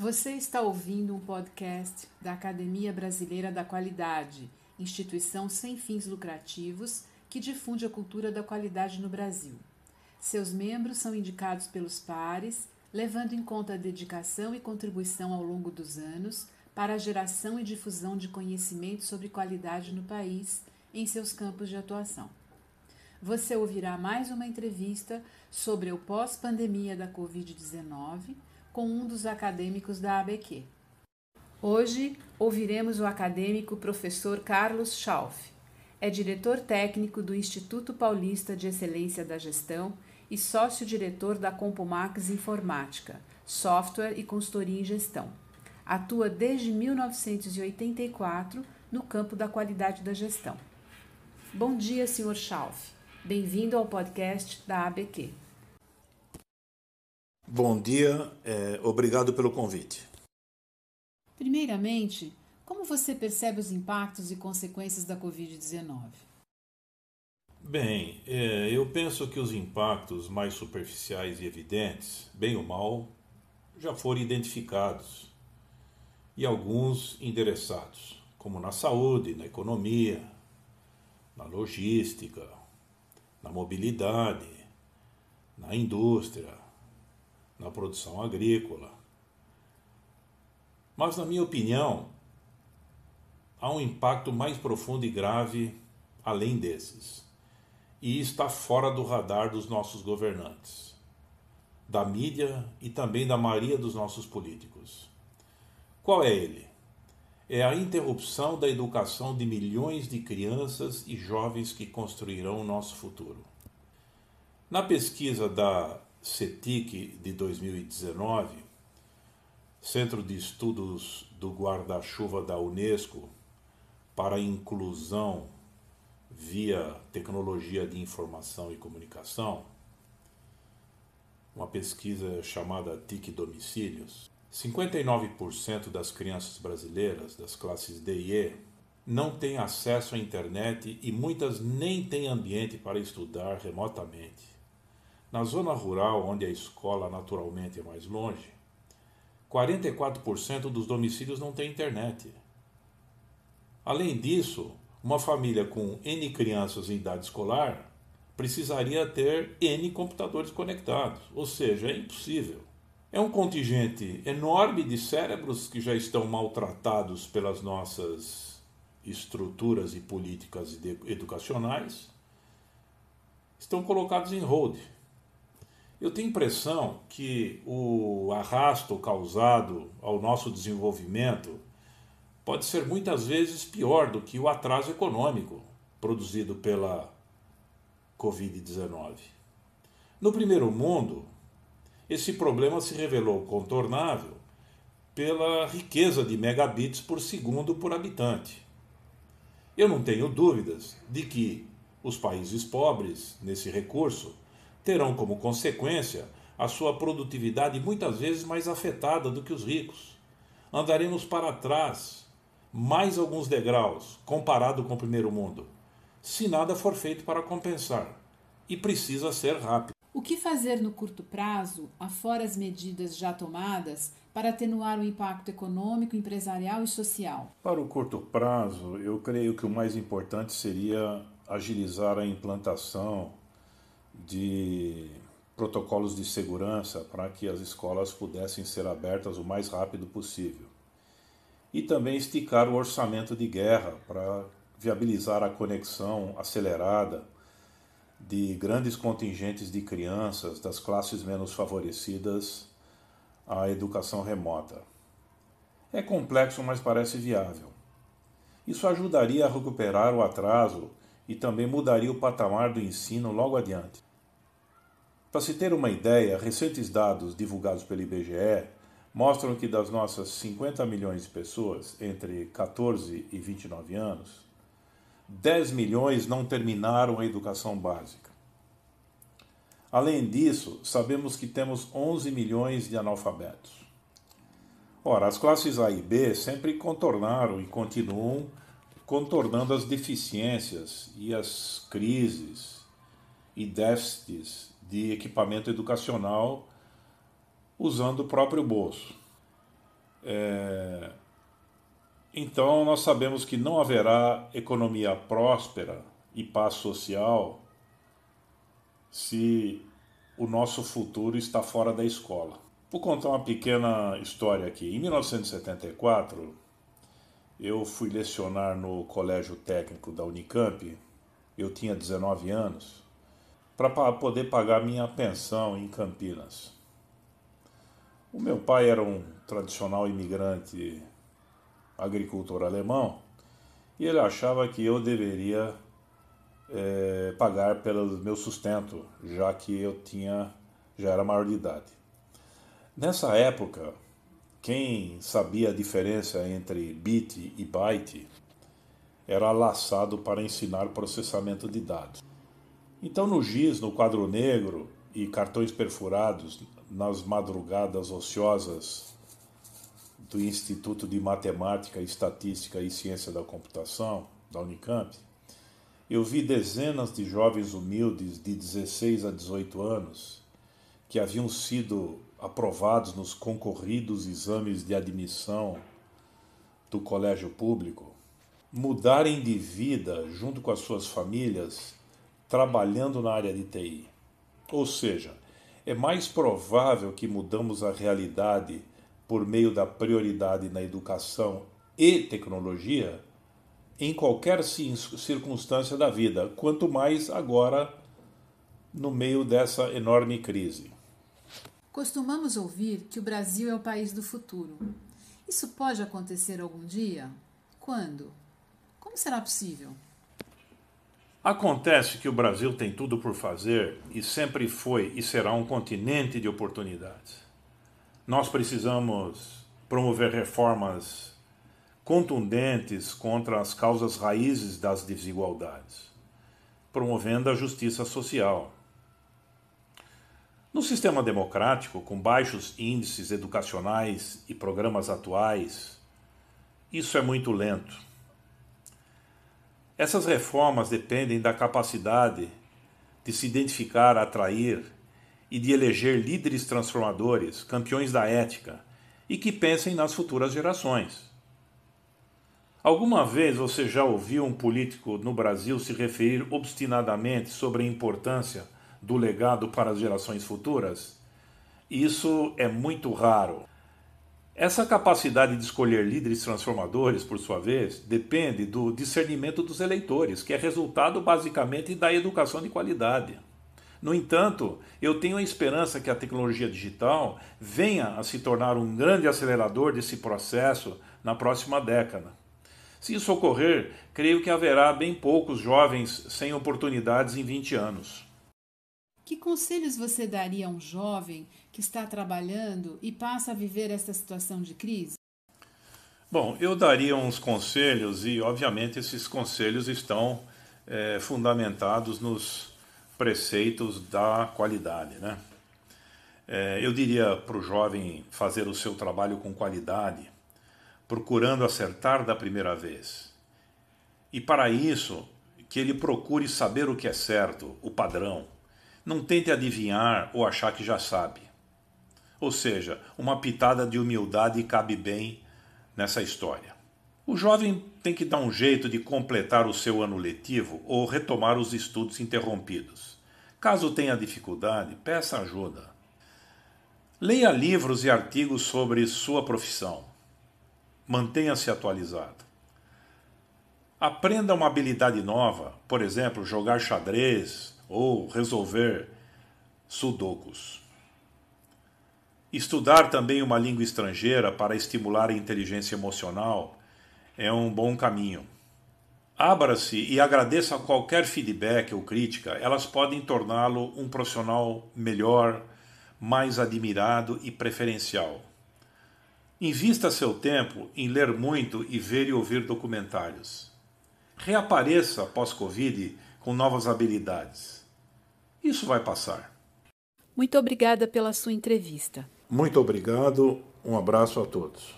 Você está ouvindo um podcast da Academia Brasileira da Qualidade, instituição sem fins lucrativos que difunde a cultura da qualidade no Brasil. Seus membros são indicados pelos pares, levando em conta a dedicação e contribuição ao longo dos anos para a geração e difusão de conhecimento sobre qualidade no país em seus campos de atuação. Você ouvirá mais uma entrevista sobre o pós-pandemia da Covid-19 com um dos acadêmicos da ABQ. Hoje ouviremos o acadêmico professor Carlos Schauf. É diretor técnico do Instituto Paulista de Excelência da Gestão e sócio-diretor da Compomax Informática, Software e Consultoria em Gestão. Atua desde 1984 no campo da qualidade da gestão. Bom dia, Sr. Schauf. Bem-vindo ao podcast da ABQ. Bom dia, é, obrigado pelo convite. Primeiramente, como você percebe os impactos e consequências da Covid-19? Bem, é, eu penso que os impactos mais superficiais e evidentes, bem ou mal, já foram identificados e alguns endereçados, como na saúde, na economia, na logística, na mobilidade, na indústria, na produção agrícola. Mas, na minha opinião, há um impacto mais profundo e grave além desses, e está fora do radar dos nossos governantes, da mídia e também da maioria dos nossos políticos. Qual é ele? É a interrupção da educação de milhões de crianças e jovens que construirão o nosso futuro. Na pesquisa da CETIC de 2019, Centro de Estudos do Guarda-Chuva da Unesco para Inclusão via Tecnologia de Informação e Comunicação, uma pesquisa chamada TIC Domicílios, 59% das crianças brasileiras das classes D e E não têm acesso à internet e muitas nem têm ambiente para estudar remotamente. Na zona rural, onde a escola naturalmente é mais longe, 44% dos domicílios não têm internet. Além disso, uma família com N crianças em idade escolar precisaria ter N computadores conectados, ou seja, é impossível. É um contingente enorme de cérebros que já estão maltratados pelas nossas estruturas e políticas educacionais, estão colocados em hold eu tenho impressão que o arrasto causado ao nosso desenvolvimento pode ser muitas vezes pior do que o atraso econômico produzido pela Covid-19. No primeiro mundo, esse problema se revelou contornável pela riqueza de megabits por segundo por habitante. Eu não tenho dúvidas de que os países pobres, nesse recurso, terão como consequência a sua produtividade muitas vezes mais afetada do que os ricos. Andaremos para trás mais alguns degraus comparado com o primeiro mundo, se nada for feito para compensar. E precisa ser rápido. O que fazer no curto prazo, afora as medidas já tomadas, para atenuar o impacto econômico, empresarial e social? Para o curto prazo, eu creio que o mais importante seria agilizar a implantação de protocolos de segurança para que as escolas pudessem ser abertas o mais rápido possível. E também esticar o orçamento de guerra para viabilizar a conexão acelerada de grandes contingentes de crianças das classes menos favorecidas à educação remota. É complexo, mas parece viável. Isso ajudaria a recuperar o atraso e também mudaria o patamar do ensino logo adiante. Para se ter uma ideia, recentes dados divulgados pelo IBGE mostram que das nossas 50 milhões de pessoas entre 14 e 29 anos, 10 milhões não terminaram a educação básica. Além disso, sabemos que temos 11 milhões de analfabetos. Ora, as classes A e B sempre contornaram e continuam contornando as deficiências e as crises e déficits de equipamento educacional usando o próprio bolso. É... Então, nós sabemos que não haverá economia próspera e paz social se o nosso futuro está fora da escola. Vou contar uma pequena história aqui. Em 1974, eu fui lecionar no Colégio Técnico da Unicamp. Eu tinha 19 anos para poder pagar minha pensão em Campinas. O meu pai era um tradicional imigrante agricultor alemão e ele achava que eu deveria é, pagar pelo meu sustento, já que eu tinha já era maior de idade. Nessa época, quem sabia a diferença entre bit e byte era laçado para ensinar processamento de dados. Então, no GIS, no quadro negro e cartões perfurados nas madrugadas ociosas do Instituto de Matemática, Estatística e Ciência da Computação, da Unicamp, eu vi dezenas de jovens humildes de 16 a 18 anos que haviam sido aprovados nos concorridos exames de admissão do colégio público mudarem de vida junto com as suas famílias trabalhando na área de TI. Ou seja, é mais provável que mudamos a realidade por meio da prioridade na educação e tecnologia em qualquer circunstância da vida, quanto mais agora no meio dessa enorme crise. Costumamos ouvir que o Brasil é o país do futuro. Isso pode acontecer algum dia? Quando? Como será possível? Acontece que o Brasil tem tudo por fazer e sempre foi e será um continente de oportunidades. Nós precisamos promover reformas contundentes contra as causas raízes das desigualdades, promovendo a justiça social no sistema democrático, com baixos índices educacionais e programas atuais, isso é muito lento. Essas reformas dependem da capacidade de se identificar, atrair e de eleger líderes transformadores, campeões da ética e que pensem nas futuras gerações. Alguma vez você já ouviu um político no Brasil se referir obstinadamente sobre a importância do legado para as gerações futuras, isso é muito raro. Essa capacidade de escolher líderes transformadores, por sua vez, depende do discernimento dos eleitores, que é resultado basicamente da educação de qualidade. No entanto, eu tenho a esperança que a tecnologia digital venha a se tornar um grande acelerador desse processo na próxima década. Se isso ocorrer, creio que haverá bem poucos jovens sem oportunidades em 20 anos. Que conselhos você daria a um jovem que está trabalhando e passa a viver essa situação de crise? Bom, eu daria uns conselhos e, obviamente, esses conselhos estão é, fundamentados nos preceitos da qualidade, né? É, eu diria para o jovem fazer o seu trabalho com qualidade, procurando acertar da primeira vez. E para isso, que ele procure saber o que é certo, o padrão não tente adivinhar ou achar que já sabe. Ou seja, uma pitada de humildade cabe bem nessa história. O jovem tem que dar um jeito de completar o seu ano letivo ou retomar os estudos interrompidos. Caso tenha dificuldade, peça ajuda. Leia livros e artigos sobre sua profissão. Mantenha-se atualizado. Aprenda uma habilidade nova, por exemplo, jogar xadrez, ou resolver sudokus. Estudar também uma língua estrangeira para estimular a inteligência emocional é um bom caminho. Abra-se e agradeça qualquer feedback ou crítica, elas podem torná-lo um profissional melhor, mais admirado e preferencial. Invista seu tempo em ler muito e ver e ouvir documentários. Reapareça pós-Covid com novas habilidades. Isso vai passar. Muito obrigada pela sua entrevista. Muito obrigado. Um abraço a todos.